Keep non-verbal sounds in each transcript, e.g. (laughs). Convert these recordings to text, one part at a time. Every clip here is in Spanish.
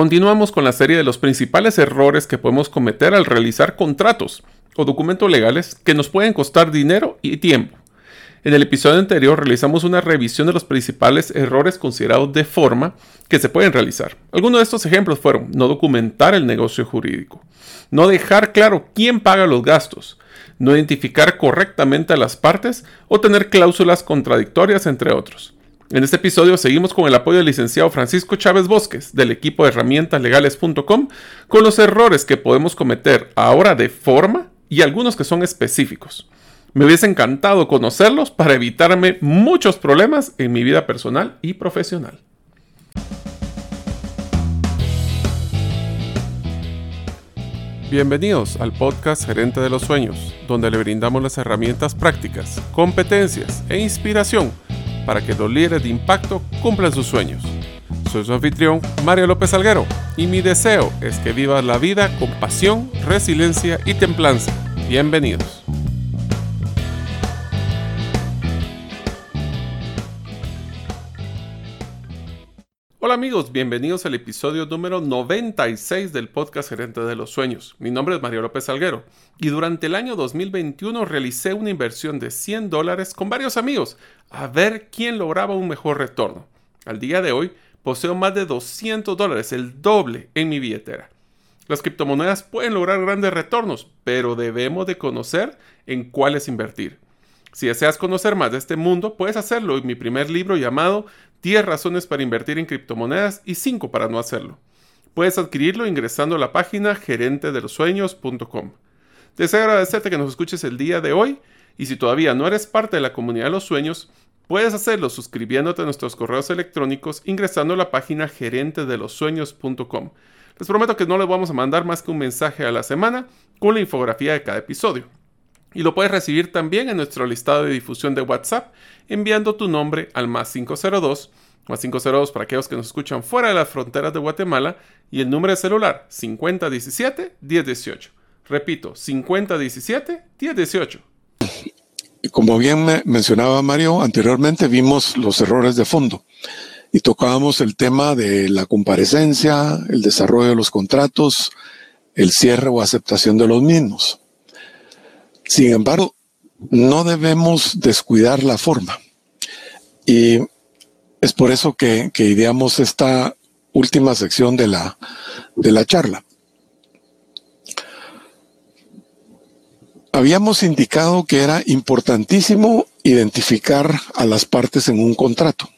Continuamos con la serie de los principales errores que podemos cometer al realizar contratos o documentos legales que nos pueden costar dinero y tiempo. En el episodio anterior realizamos una revisión de los principales errores considerados de forma que se pueden realizar. Algunos de estos ejemplos fueron no documentar el negocio jurídico, no dejar claro quién paga los gastos, no identificar correctamente a las partes o tener cláusulas contradictorias, entre otros. En este episodio seguimos con el apoyo del licenciado Francisco Chávez Bosques del equipo de herramientaslegales.com con los errores que podemos cometer ahora de forma y algunos que son específicos. Me hubiese encantado conocerlos para evitarme muchos problemas en mi vida personal y profesional. Bienvenidos al podcast Gerente de los Sueños, donde le brindamos las herramientas prácticas, competencias e inspiración para que los líderes de impacto cumplan sus sueños. Soy su anfitrión, Mario López Alguero, y mi deseo es que vivas la vida con pasión, resiliencia y templanza. Bienvenidos. Amigos, bienvenidos al episodio número 96 del podcast Gerente de los Sueños. Mi nombre es Mario López Alguero y durante el año 2021 realicé una inversión de 100 dólares con varios amigos a ver quién lograba un mejor retorno. Al día de hoy poseo más de 200 dólares, el doble en mi billetera. Las criptomonedas pueden lograr grandes retornos, pero debemos de conocer en cuáles invertir. Si deseas conocer más de este mundo, puedes hacerlo en mi primer libro llamado 10 razones para invertir en criptomonedas y 5 para no hacerlo. Puedes adquirirlo ingresando a la página gerentedelosueños.com. Deseo agradecerte que nos escuches el día de hoy y si todavía no eres parte de la comunidad de los sueños, puedes hacerlo suscribiéndote a nuestros correos electrónicos ingresando a la página gerentedelosueños.com. Les prometo que no les vamos a mandar más que un mensaje a la semana con la infografía de cada episodio. Y lo puedes recibir también en nuestro listado de difusión de WhatsApp enviando tu nombre al más 502, más 502 para aquellos que nos escuchan fuera de las fronteras de Guatemala y el número de celular 5017-1018. Repito, 5017-1018. Como bien me mencionaba Mario, anteriormente vimos los errores de fondo y tocábamos el tema de la comparecencia, el desarrollo de los contratos, el cierre o aceptación de los mismos. Sin embargo, no debemos descuidar la forma. Y es por eso que, ideamos esta última sección de la, de la charla. Habíamos indicado que era importantísimo identificar a las partes en un contrato.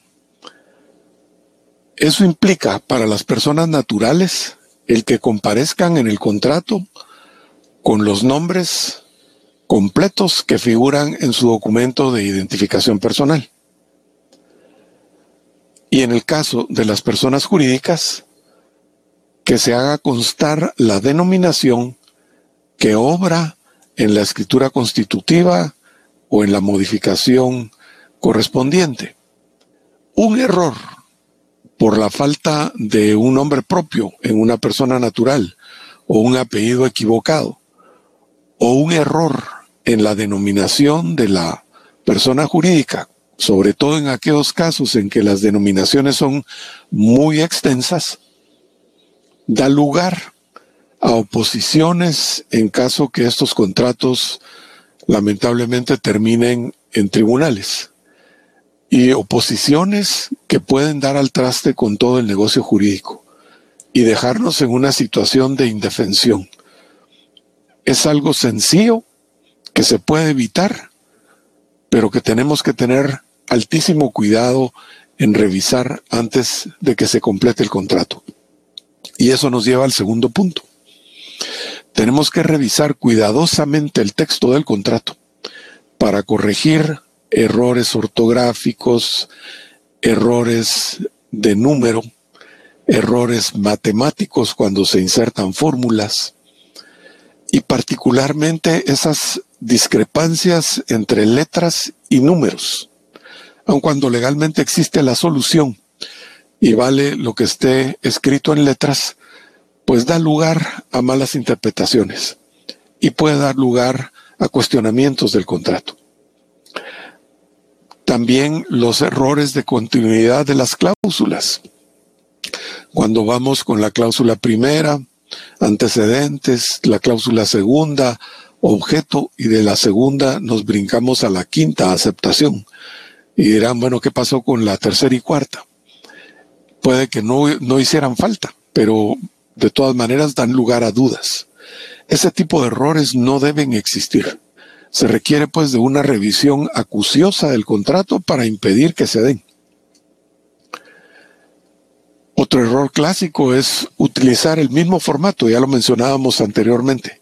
Eso implica para las personas naturales el que comparezcan en el contrato con los nombres, completos que figuran en su documento de identificación personal. Y en el caso de las personas jurídicas, que se haga constar la denominación que obra en la escritura constitutiva o en la modificación correspondiente. Un error por la falta de un nombre propio en una persona natural o un apellido equivocado o un error en la denominación de la persona jurídica, sobre todo en aquellos casos en que las denominaciones son muy extensas, da lugar a oposiciones en caso que estos contratos lamentablemente terminen en tribunales y oposiciones que pueden dar al traste con todo el negocio jurídico y dejarnos en una situación de indefensión. Es algo sencillo, que se puede evitar, pero que tenemos que tener altísimo cuidado en revisar antes de que se complete el contrato. Y eso nos lleva al segundo punto. Tenemos que revisar cuidadosamente el texto del contrato para corregir errores ortográficos, errores de número, errores matemáticos cuando se insertan fórmulas y particularmente esas discrepancias entre letras y números, aun cuando legalmente existe la solución y vale lo que esté escrito en letras, pues da lugar a malas interpretaciones y puede dar lugar a cuestionamientos del contrato. También los errores de continuidad de las cláusulas. Cuando vamos con la cláusula primera, antecedentes, la cláusula segunda, objeto, y de la segunda nos brincamos a la quinta, aceptación. Y dirán, bueno, ¿qué pasó con la tercera y cuarta? Puede que no, no hicieran falta, pero de todas maneras dan lugar a dudas. Ese tipo de errores no deben existir. Se requiere pues de una revisión acuciosa del contrato para impedir que se den. Otro error clásico es utilizar el mismo formato, ya lo mencionábamos anteriormente.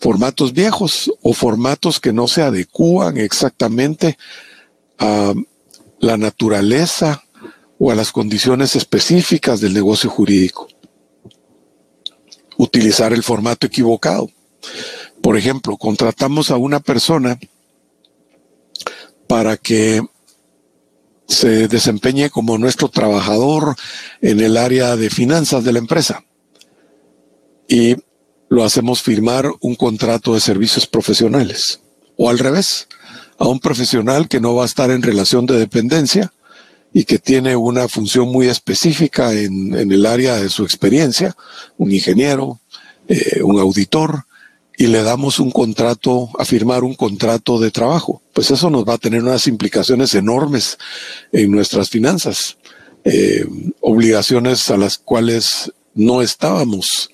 Formatos viejos o formatos que no se adecúan exactamente a la naturaleza o a las condiciones específicas del negocio jurídico. Utilizar el formato equivocado. Por ejemplo, contratamos a una persona para que se desempeñe como nuestro trabajador en el área de finanzas de la empresa. Y lo hacemos firmar un contrato de servicios profesionales. O al revés, a un profesional que no va a estar en relación de dependencia y que tiene una función muy específica en, el área de su experiencia, un ingeniero, eh, un auditor, y le damos un contrato, a firmar un contrato de trabajo. Pues eso nos va a tener unas implicaciones enormes en nuestras finanzas, eh, obligaciones a las cuales no estábamos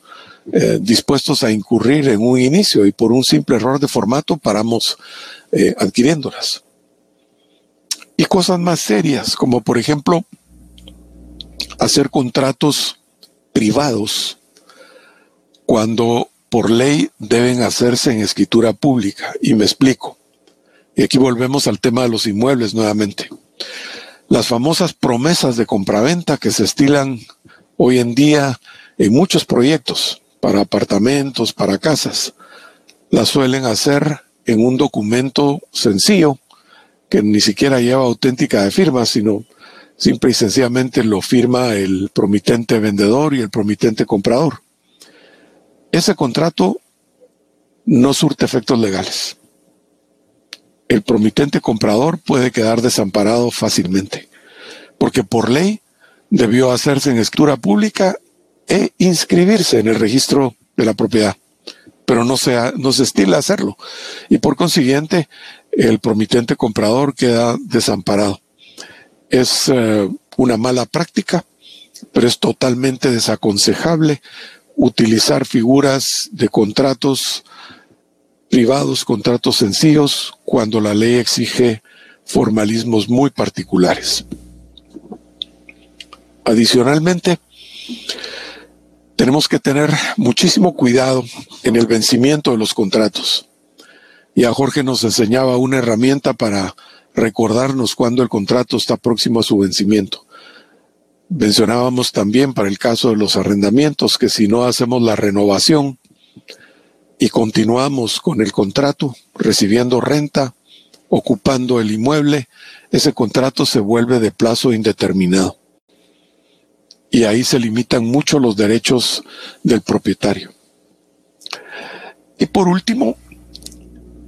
eh, dispuestos a incurrir en un inicio y por un simple error de formato paramos eh, adquiriéndolas. Y cosas más serias, como por ejemplo hacer contratos privados cuando por ley deben hacerse en escritura pública. Y me explico. Y aquí volvemos al tema de los inmuebles nuevamente. Las famosas promesas de compraventa que se estilan hoy en día en muchos proyectos para apartamentos, para casas, las suelen hacer en un documento sencillo que ni siquiera lleva auténtica de firma, sino simple y sencillamente lo firma el promitente vendedor y el promitente comprador ese contrato no surte efectos legales. El promitente comprador puede quedar desamparado fácilmente, porque por ley debió hacerse en escritura pública e inscribirse en el registro de la propiedad, pero no se, no se estila hacerlo, y por consiguiente el promitente comprador queda desamparado. Es eh, una mala práctica, pero es totalmente desaconsejable utilizar figuras de contratos privados, contratos sencillos, cuando la ley exige formalismos muy particulares. Adicionalmente, tenemos que tener muchísimo cuidado en el vencimiento de los contratos. Y a Jorge nos enseñaba una herramienta para recordarnos cuando el contrato está próximo a su vencimiento. Mencionábamos también para el caso de los arrendamientos que si no hacemos la renovación y continuamos con el contrato, recibiendo renta, ocupando el inmueble, ese contrato se vuelve de plazo indeterminado. Y ahí se limitan mucho los derechos del propietario. Y por último,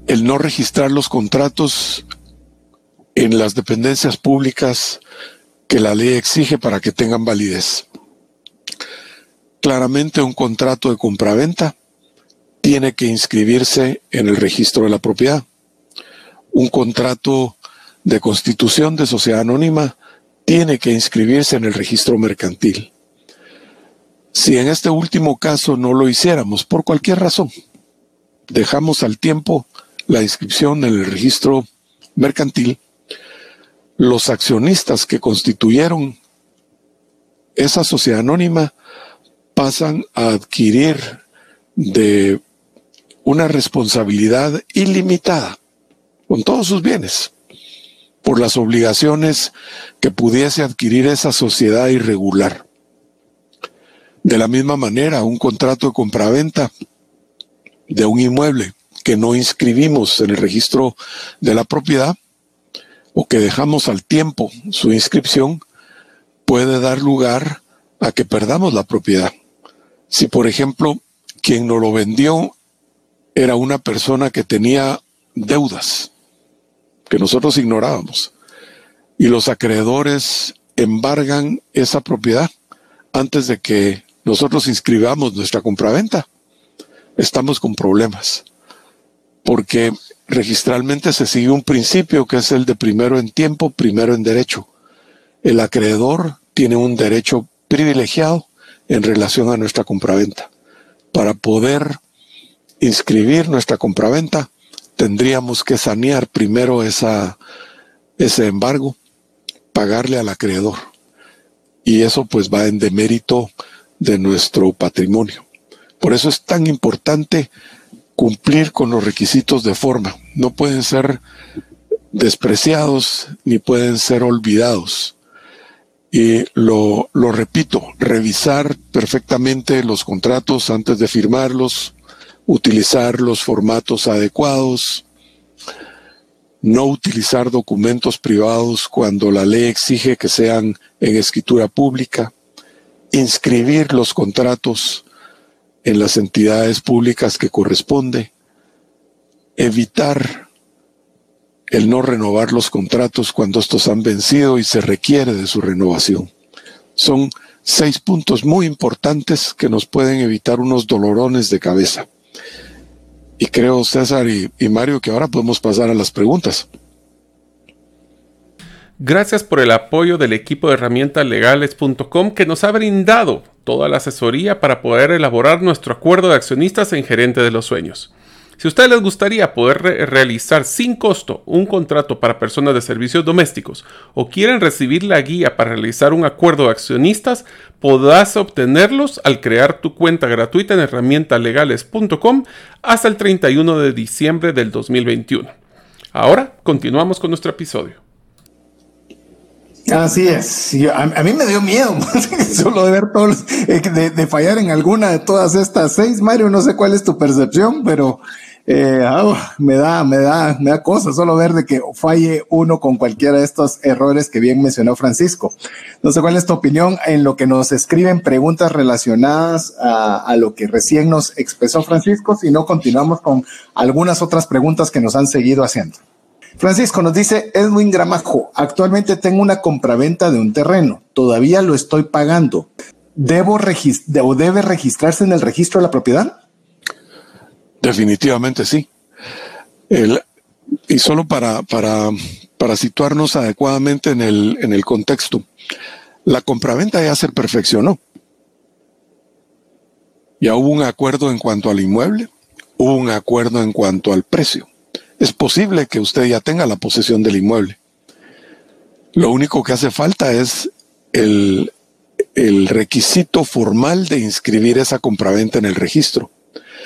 el no registrar los contratos en las dependencias públicas que la ley exige para que tengan validez. Claramente un contrato de compraventa tiene que inscribirse en el registro de la propiedad. Un contrato de constitución de sociedad anónima tiene que inscribirse en el registro mercantil. Si en este último caso no lo hiciéramos por cualquier razón, dejamos al tiempo la inscripción en el registro mercantil, los accionistas que constituyeron esa sociedad anónima pasan a adquirir de una responsabilidad ilimitada con todos sus bienes por las obligaciones que pudiese adquirir esa sociedad irregular. De la misma manera, un contrato de compraventa de un inmueble que no inscribimos en el registro de la propiedad o que dejamos al tiempo su inscripción puede dar lugar a que perdamos la propiedad. Si, por ejemplo, quien nos lo vendió era una persona que tenía deudas que nosotros ignorábamos y los acreedores embargan esa propiedad, antes de que nosotros inscribamos nuestra compraventa, estamos con problemas. Porque registralmente se sigue un principio que es el de primero en tiempo, primero en derecho. El acreedor tiene un derecho privilegiado en relación a nuestra compraventa. Para poder inscribir nuestra compraventa, tendríamos que sanear primero ese embargo, pagarle al acreedor. Y eso pues va en demérito de nuestro patrimonio. Por eso es tan importante cumplir con los requisitos de forma. No pueden ser despreciados ni pueden ser olvidados. Y lo repito, revisar perfectamente los contratos antes de firmarlos, utilizar los formatos adecuados, no utilizar documentos privados cuando la ley exige que sean en escritura pública, inscribir los contratos en las entidades públicas que corresponde, evitar el no renovar los contratos cuando estos han vencido y se requiere de su renovación. Son seis puntos muy importantes que nos pueden evitar unos dolorones de cabeza. Y creo, César y, Mario, que ahora podemos pasar a las preguntas. Gracias por el apoyo del equipo de herramientaslegales.com que nos ha brindado toda la asesoría para poder elaborar nuestro acuerdo de accionistas en Gerente de los Sueños. Si a ustedes les gustaría poder realizar sin costo un contrato para personas de servicios domésticos o quieren recibir la guía para realizar un acuerdo de accionistas, podrás obtenerlos al crear tu cuenta gratuita en herramientalegales.com hasta el 31 de diciembre del 2021. Ahora continuamos con nuestro episodio. Así es. a, mí me dio miedo (laughs) solo de ver todos, eh, de, fallar en alguna de todas estas seis. Mario, no sé cuál es tu percepción, pero eh, me da, me da, me da cosa solo ver de que falle uno con cualquiera de estos errores que bien mencionó Francisco. No sé cuál es tu opinión en lo que nos escriben preguntas relacionadas a, lo que recién nos expresó Francisco, si no continuamos con algunas otras preguntas que nos han seguido haciendo. Francisco nos dice, Edwin Gramajo, actualmente tengo una compraventa de un terreno, todavía lo estoy pagando. ¿Debo o debe registrarse en el registro de la propiedad? Definitivamente sí. y solo para, para, para situarnos adecuadamente en el, en el contexto, la compraventa ya se perfeccionó. Ya hubo un acuerdo en cuanto al inmueble, hubo un acuerdo en cuanto al precio. Es posible que usted ya tenga la posesión del inmueble. Lo único que hace falta es el, el requisito formal de inscribir esa compraventa en el registro.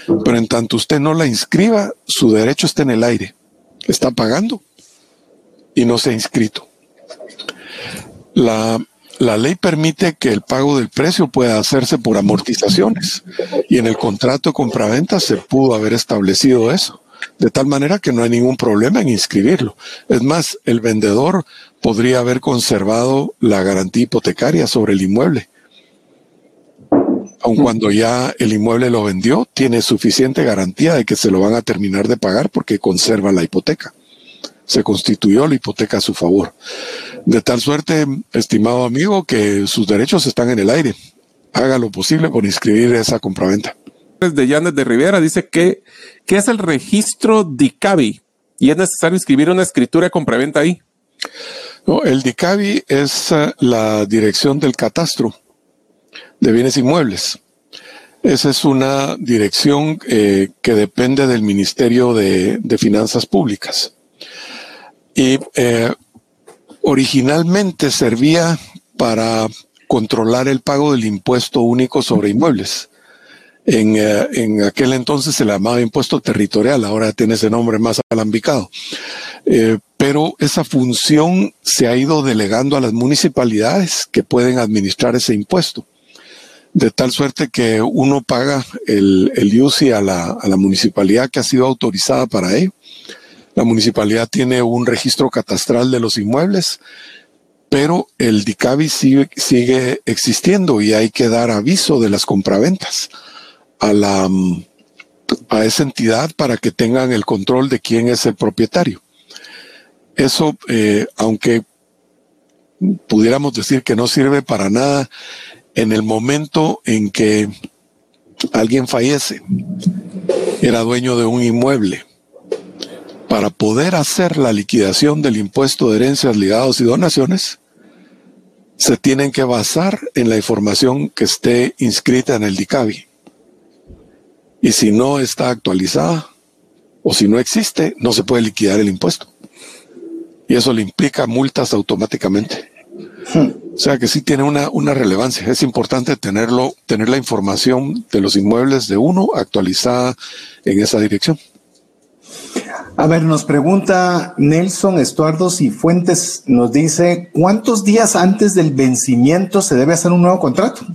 Pero en tanto usted no la inscriba, su derecho está en el aire. Está pagando y no se ha inscrito. La, la ley permite que el pago del precio pueda hacerse por amortizaciones y en el contrato de compraventa se pudo haber establecido eso, de tal manera que no hay ningún problema en inscribirlo. Es más, el vendedor podría haber conservado la garantía hipotecaria sobre el inmueble aun cuando ya el inmueble lo vendió, tiene suficiente garantía de que se lo van a terminar de pagar porque conserva la hipoteca. Se constituyó la hipoteca a su favor. De tal suerte, estimado amigo, que sus derechos están en el aire. Haga lo posible por inscribir esa compraventa. De Yanes de Rivera dice que, ¿qué es el registro DICABI? Y es necesario inscribir una escritura de compraventa ahí. No, el DICABI es eh, la dirección del catastro de bienes inmuebles. Esa es una dirección eh, que depende del Ministerio de, Finanzas Públicas. Y eh, originalmente servía para controlar el pago del impuesto único sobre inmuebles. En, eh, en, aquel entonces se le llamaba impuesto territorial, ahora tiene ese nombre más alambicado. pero esa función se ha ido delegando a las municipalidades que pueden administrar ese impuesto de tal suerte que uno paga el, el UCI a la, a la municipalidad que ha sido autorizada para ello. La municipalidad tiene un registro catastral de los inmuebles, pero el DICABI sigue, sigue existiendo y hay que dar aviso de las compraventas a, la, a esa entidad para que tengan el control de quién es el propietario. Eso, eh, aunque pudiéramos decir que no sirve para nada, en el momento en que alguien fallece, era dueño de un inmueble, para poder hacer la liquidación del impuesto de herencias, ligados y donaciones, se tienen que basar en la información que esté inscrita en el DICABI. Y si no está actualizada o si no existe, no se puede liquidar el impuesto. Y eso le implica multas automáticamente. O sea que sí tiene una, una relevancia. Es importante tenerlo, tener la información de los inmuebles de uno actualizada en esa dirección. A ver, nos pregunta Nelson Estuardo y Fuentes, nos dice, ¿cuántos días antes del vencimiento se debe hacer un nuevo contrato?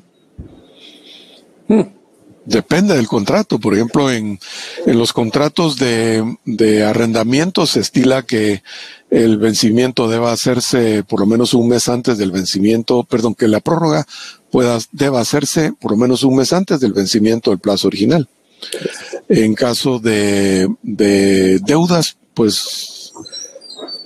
Depende del contrato. Por ejemplo, en, en los contratos de, de, arrendamiento se estila que el vencimiento deba hacerse por lo menos un mes antes del vencimiento, perdón, que la prórroga pueda, deba hacerse por lo menos un mes antes del vencimiento del plazo original. En caso de, de deudas, pues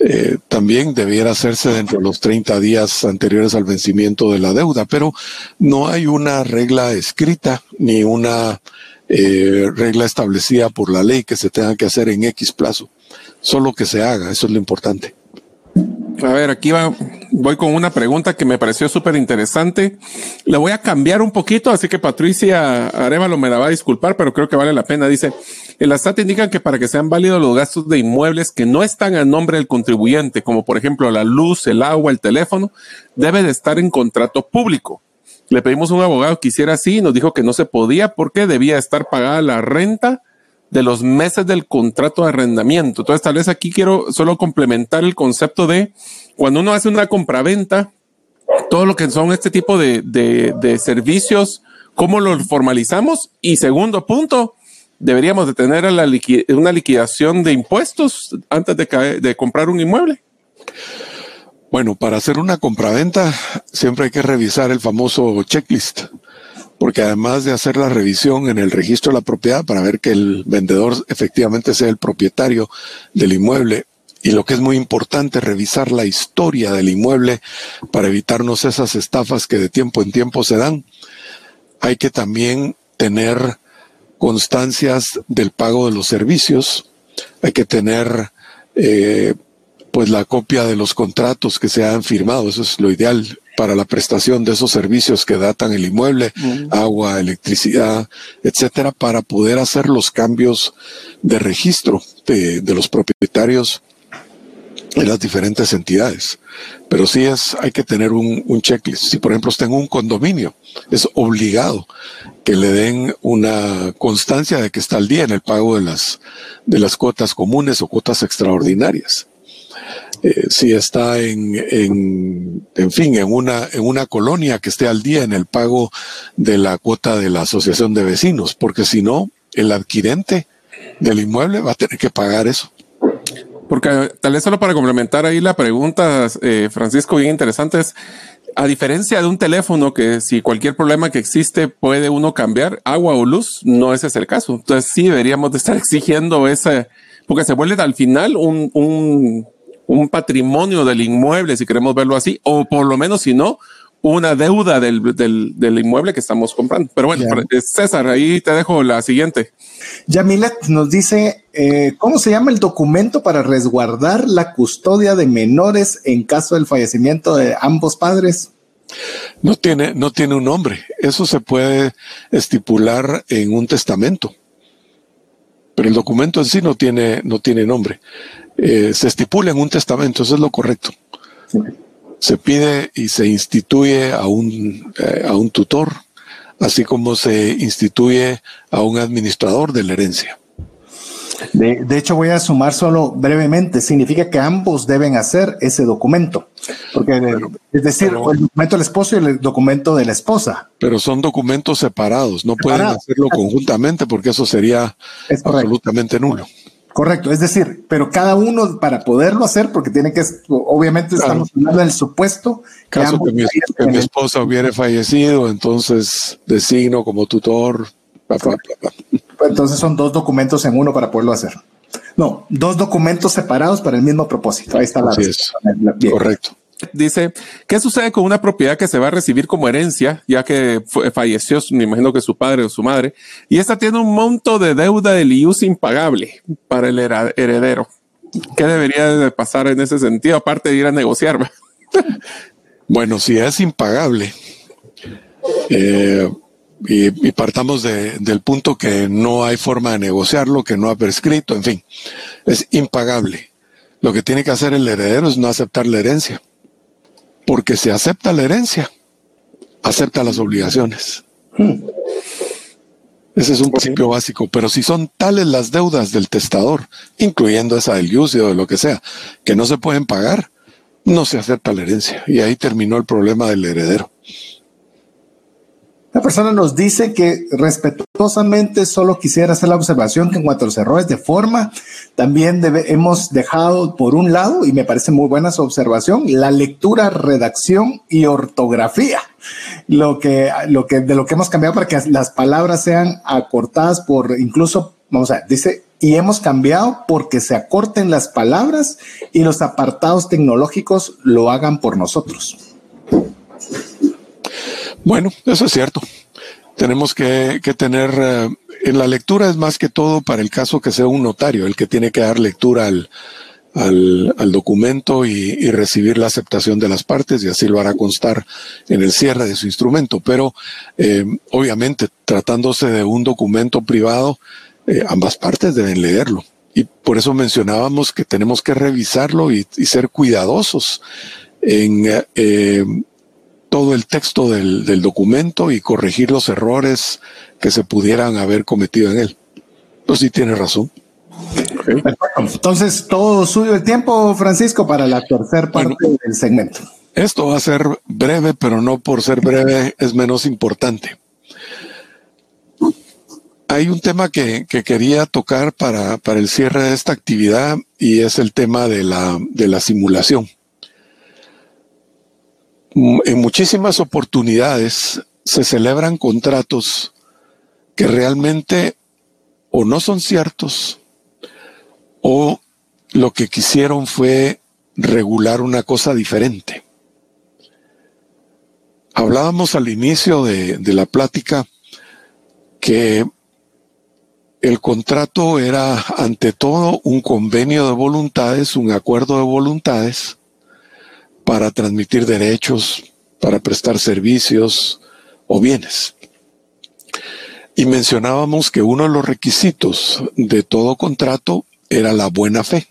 eh, también debiera hacerse dentro de los 30 días anteriores al vencimiento de la deuda, pero no hay una regla escrita ni una eh, regla establecida por la ley que se tenga que hacer en X plazo. Solo que se haga, eso es lo importante. A ver, aquí va, voy con una pregunta que me pareció súper interesante. La voy a cambiar un poquito, así que Patricia Arevalo me la va a disculpar, pero creo que vale la pena. Dice, el ASTAT indican que para que sean válidos los gastos de inmuebles que no están a nombre del contribuyente, como por ejemplo la luz, el agua, el teléfono, debe de estar en contrato público. Le pedimos a un abogado que hiciera así y nos dijo que no se podía porque debía estar pagada la renta de los meses del contrato de arrendamiento. Entonces, tal vez aquí quiero solo complementar el concepto de cuando uno hace una compraventa, todo lo que son este tipo de, de, servicios, ¿cómo los formalizamos? Y segundo punto, deberíamos de tener una liquidación de impuestos antes de, de comprar un inmueble. Bueno, para hacer una compraventa siempre hay que revisar el famoso checklist porque además de hacer la revisión en el registro de la propiedad para ver que el vendedor efectivamente sea el propietario del inmueble, y lo que es muy importante, revisar la historia del inmueble para evitarnos esas estafas que de tiempo en tiempo se dan, hay que también tener constancias del pago de los servicios, hay que tener eh, pues la copia de los contratos que se han firmado, eso es lo ideal para la prestación de esos servicios que datan el inmueble, agua, electricidad, etcétera, para poder hacer los cambios de registro de, los propietarios en las diferentes entidades. Pero sí es, hay que tener un, un, checklist. Si por ejemplo está en un condominio, es obligado que le den una constancia de que está al día en el pago de las, de las cuotas comunes o cuotas extraordinarias. Eh, si está en, en, en, fin, en una, en una colonia que esté al día en el pago de la cuota de la asociación de vecinos, porque si no, el adquirente del inmueble va a tener que pagar eso. Porque tal vez solo para complementar ahí la pregunta, eh, Francisco, bien interesante es, a diferencia de un teléfono que si cualquier problema que existe puede uno cambiar agua o luz, no ese es el caso. Entonces sí deberíamos de estar (laughs) exigiendo ese, porque se vuelve al final un, un un patrimonio del inmueble, si queremos verlo así, o por lo menos, si no, una deuda del, del, del inmueble que estamos comprando. Pero bueno, eh, César, ahí te dejo la siguiente. Yamilet nos dice, eh, ¿cómo se llama el documento para resguardar la custodia de menores en caso del fallecimiento de ambos padres? No tiene, no tiene un nombre. Eso se puede estipular en un testamento. Pero el documento en sí no tiene, no tiene nombre. Eh, se estipula en un testamento, eso es lo correcto. Se pide y se instituye a un, eh, a un tutor, así como se instituye a un administrador de la herencia. De, hecho, voy a sumar solo brevemente. Significa que ambos deben hacer ese documento. Porque, es decir, el documento del esposo y el documento de la esposa. Pero son documentos separados. No pueden hacerlo conjuntamente porque eso sería absolutamente nulo. Correcto, es decir, pero cada uno para poderlo hacer, porque tiene que, obviamente estamos hablando del supuesto. Caso que, mi, esposa hubiera fallecido, entonces designo como tutor. Entonces son dos documentos en uno para poderlo hacer. No, dos documentos separados para el mismo propósito. Ahí está la. Correcto. Dice, ¿qué sucede con una propiedad que se va a recibir como herencia, ya que falleció, me imagino que su padre o su madre, y esta tiene un monto de deuda del IUS impagable para el heredero? ¿Qué debería de pasar en ese sentido, aparte de ir a negociar? (laughs) bueno, si es impagable, eh, y, partamos del punto que no hay forma de negociarlo, que no ha prescrito, en fin, es impagable. Lo que tiene que hacer el heredero es no aceptar la herencia, porque si acepta la herencia, acepta las obligaciones. Ese es un principio básico, pero si son tales las deudas del testador, incluyendo esa del o de lo que sea, que no se pueden pagar, no se acepta la herencia. Y ahí terminó el problema del heredero. La persona nos dice que respetuosamente solo quisiera hacer la observación que en cuanto a los errores de forma, también hemos dejado por un lado, y me parece muy buena su observación, la lectura, redacción y ortografía. Lo que, lo que, de lo que hemos cambiado para que las palabras sean acortadas por incluso, vamos a ver, dice, y hemos cambiado porque se acorten las palabras y los apartados tecnológicos lo hagan por nosotros. Bueno, eso es cierto. Tenemos que, tener, eh, en la lectura es más que todo para el caso que sea un notario, el que tiene que dar lectura al, al, documento y, recibir la aceptación de las partes y así lo hará constar en el cierre de su instrumento. Pero eh, obviamente, tratándose de un documento privado, eh, ambas partes deben leerlo. Y por eso mencionábamos que tenemos que revisarlo y, ser cuidadosos en todo el texto del, documento y corregir los errores que se pudieran haber cometido en él. Pues sí, tiene razón. Entonces, todo suyo el tiempo, Francisco, para la tercera parte del segmento. Esto va a ser breve, pero no por ser breve es menos importante. Hay un tema que, quería tocar para, para, el cierre de esta actividad y es el tema de la, de la simulación en muchísimas oportunidades se celebran contratos que realmente o no son ciertos o lo que quisieron fue regular una cosa diferente. Hablábamos al inicio de, la plática que el contrato era ante todo un convenio de voluntades, un acuerdo de voluntades, para transmitir derechos, para prestar servicios o bienes. Y mencionábamos que uno de los requisitos de todo contrato era la buena fe.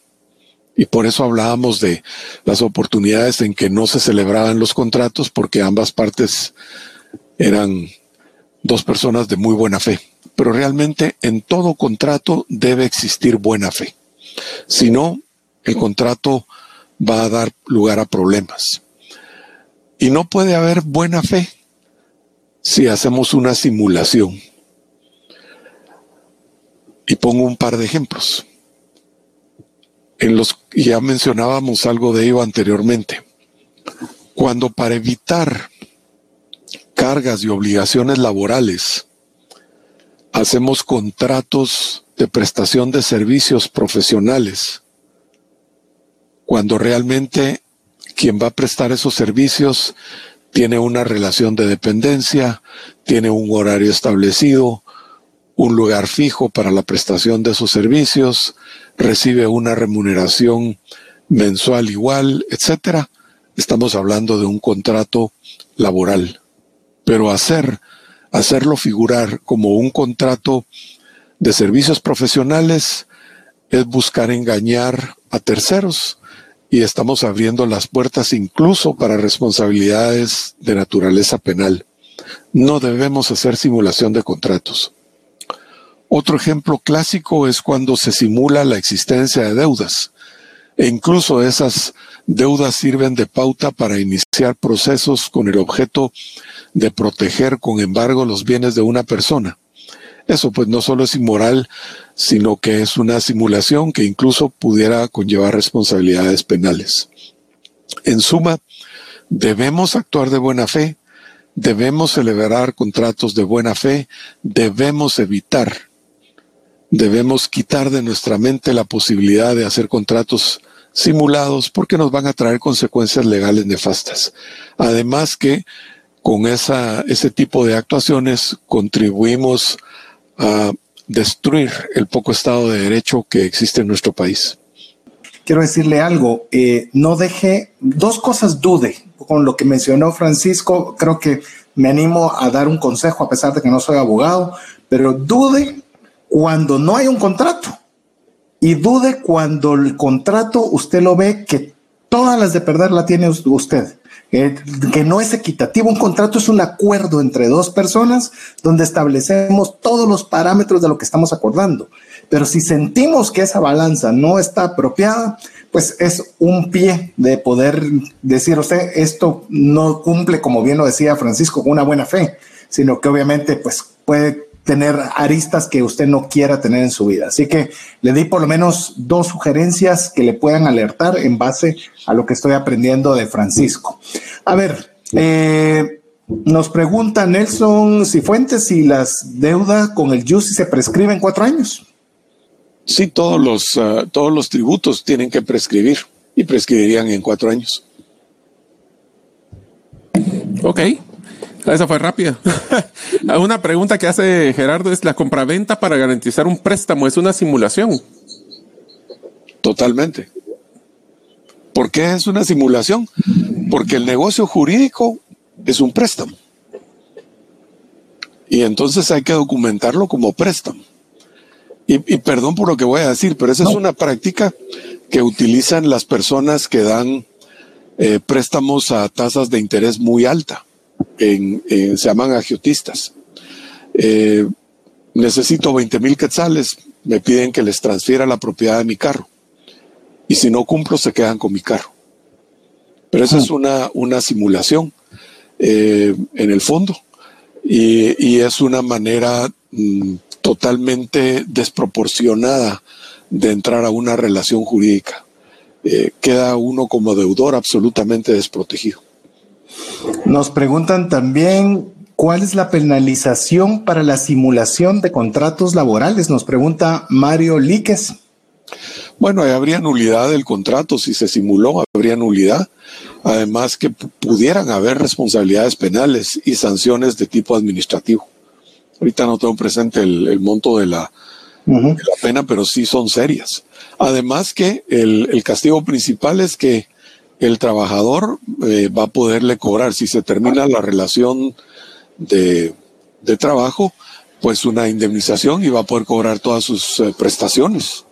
Y por eso hablábamos de las oportunidades en que no se celebraban los contratos porque ambas partes eran dos personas de muy buena fe. Pero realmente en todo contrato debe existir buena fe. Si no, el contrato va a dar lugar a problemas. Y no puede haber buena fe si hacemos una simulación. Y pongo un par de ejemplos. En los ya mencionábamos algo de ello anteriormente. Cuando para evitar cargas y obligaciones laborales hacemos contratos de prestación de servicios profesionales cuando realmente quien va a prestar esos servicios tiene una relación de dependencia, tiene un horario establecido, un lugar fijo para la prestación de esos servicios, recibe una remuneración mensual igual, etcétera. Estamos hablando de un contrato laboral. Pero hacer, hacerlo figurar como un contrato de servicios profesionales es buscar engañar a terceros y estamos abriendo las puertas incluso para responsabilidades de naturaleza penal. No debemos hacer simulación de contratos. Otro ejemplo clásico es cuando se simula la existencia de deudas. E incluso esas deudas sirven de pauta para iniciar procesos con el objeto de proteger con embargo los bienes de una persona. Eso pues no solo es inmoral, sino que es una simulación que incluso pudiera conllevar responsabilidades penales. En suma, debemos actuar de buena fe, debemos celebrar contratos de buena fe, debemos evitar, debemos quitar de nuestra mente la posibilidad de hacer contratos simulados porque nos van a traer consecuencias legales nefastas. Además que con esa, ese tipo de actuaciones contribuimos a destruir el poco Estado de Derecho que existe en nuestro país. Quiero decirle algo, eh, no deje, dos cosas dude con lo que mencionó Francisco, creo que me animo a dar un consejo a pesar de que no soy abogado, pero dude cuando no hay un contrato y dude cuando el contrato usted lo ve que todas las de perder la tiene usted. Que no es equitativo. Un contrato es un acuerdo entre dos personas donde establecemos todos los parámetros de lo que estamos acordando. Pero si sentimos que esa balanza no está apropiada, pues es un pie de poder decir usted, esto no cumple, como bien lo decía Francisco, una buena fe, sino que obviamente pues puede tener aristas que usted no quiera tener en su vida. Así que le di por lo menos dos sugerencias que le puedan alertar en base a lo que estoy aprendiendo de Francisco. A ver, eh, nos pregunta Nelson Cifuentes si las deudas con el JUSI se prescriben cuatro años. Sí, todos los, ah, todos los tributos tienen que prescribir y prescribirían en cuatro años. Ok, esa fue rápida. (laughs) Una pregunta que hace Gerardo es, ¿la compraventa para garantizar un préstamo es una simulación? Totalmente. ¿Por qué es una simulación? Porque el negocio jurídico es un préstamo. Y entonces hay que documentarlo como préstamo. Y, perdón por lo que voy a decir, pero esa es una práctica que utilizan las personas que dan eh, préstamos a tasas de interés muy alta se llaman agiotistas. Eh, necesito 20 mil quetzales, me piden que les transfiera la propiedad de mi carro. Y si no cumplo, se quedan con mi carro. Pero esa es una, una simulación eh, en el fondo. Y, es una manera mm, totalmente desproporcionada de entrar a una relación jurídica. Eh, queda uno como deudor absolutamente desprotegido. Nos preguntan también cuál es la penalización para la simulación de contratos laborales. Nos pregunta Mario Líquez. Bueno, habría nulidad del contrato si se simuló, habría nulidad. Además que pudieran haber responsabilidades penales y sanciones de tipo administrativo. Ahorita no tengo presente el, monto de la, pena, pero sí son serias. Además que el castigo principal es que el trabajador eh, va a poderle cobrar, si se termina la relación de, trabajo, pues una indemnización y va a poder cobrar todas sus eh, prestaciones.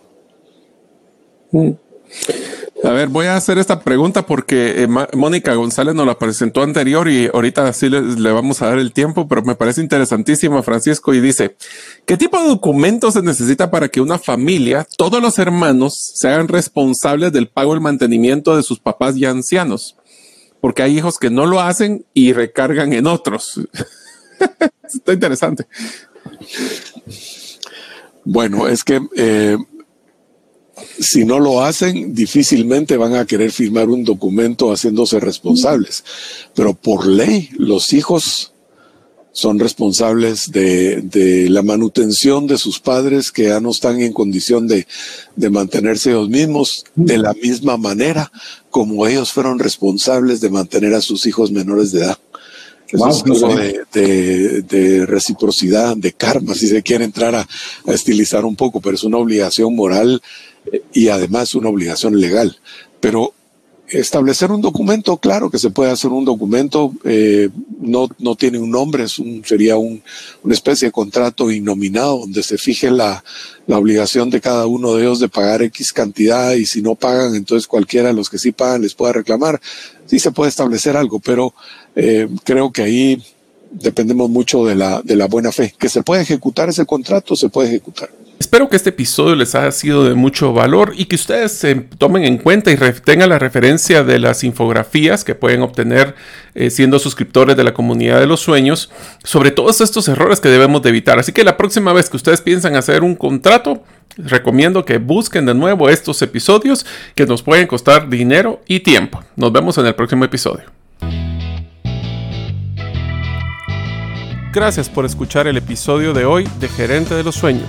Mm. A ver, voy a hacer esta pregunta porque eh, Mónica González nos la presentó anterior y ahorita sí le, vamos a dar el tiempo, pero me parece interesantísima, Francisco, y dice, ¿qué tipo de documentos se necesita para que una familia, todos los hermanos, se hagan responsables del pago y mantenimiento de sus papás ya ancianos? Porque hay hijos que no lo hacen y recargan en otros. (laughs) Está interesante. Bueno, es que eh, si no lo hacen, difícilmente van a querer firmar un documento haciéndose responsables. Pero por ley, los hijos son responsables de, la manutención de sus padres que ya no están en condición de, mantenerse ellos mismos de la misma manera como ellos fueron responsables de mantener a sus hijos menores de edad. es de, de, reciprocidad, de karma, si se quiere entrar a, a, estilizar un poco, pero es una obligación moral y además una obligación legal. Pero establecer un documento, claro que se puede hacer un documento, eh, no, no tiene un nombre, es un, sería un, una especie de contrato innominado donde se fije la, la, obligación de cada uno de ellos de pagar X cantidad y si no pagan, entonces cualquiera de los que sí pagan les pueda reclamar. Sí se puede establecer algo, pero eh, creo que ahí dependemos mucho de la, de la buena fe. Que se puede ejecutar ese contrato, se puede ejecutar. Espero que este episodio les haya sido de mucho valor y que ustedes se tomen en cuenta y tengan la referencia de las infografías que pueden obtener eh, siendo suscriptores de la comunidad de los sueños sobre todos estos errores que debemos de evitar. Así que la próxima vez que ustedes piensan hacer un contrato, recomiendo que busquen de nuevo estos episodios que nos pueden costar dinero y tiempo. Nos vemos en el próximo episodio. Gracias por escuchar el episodio de hoy de Gerente de los Sueños.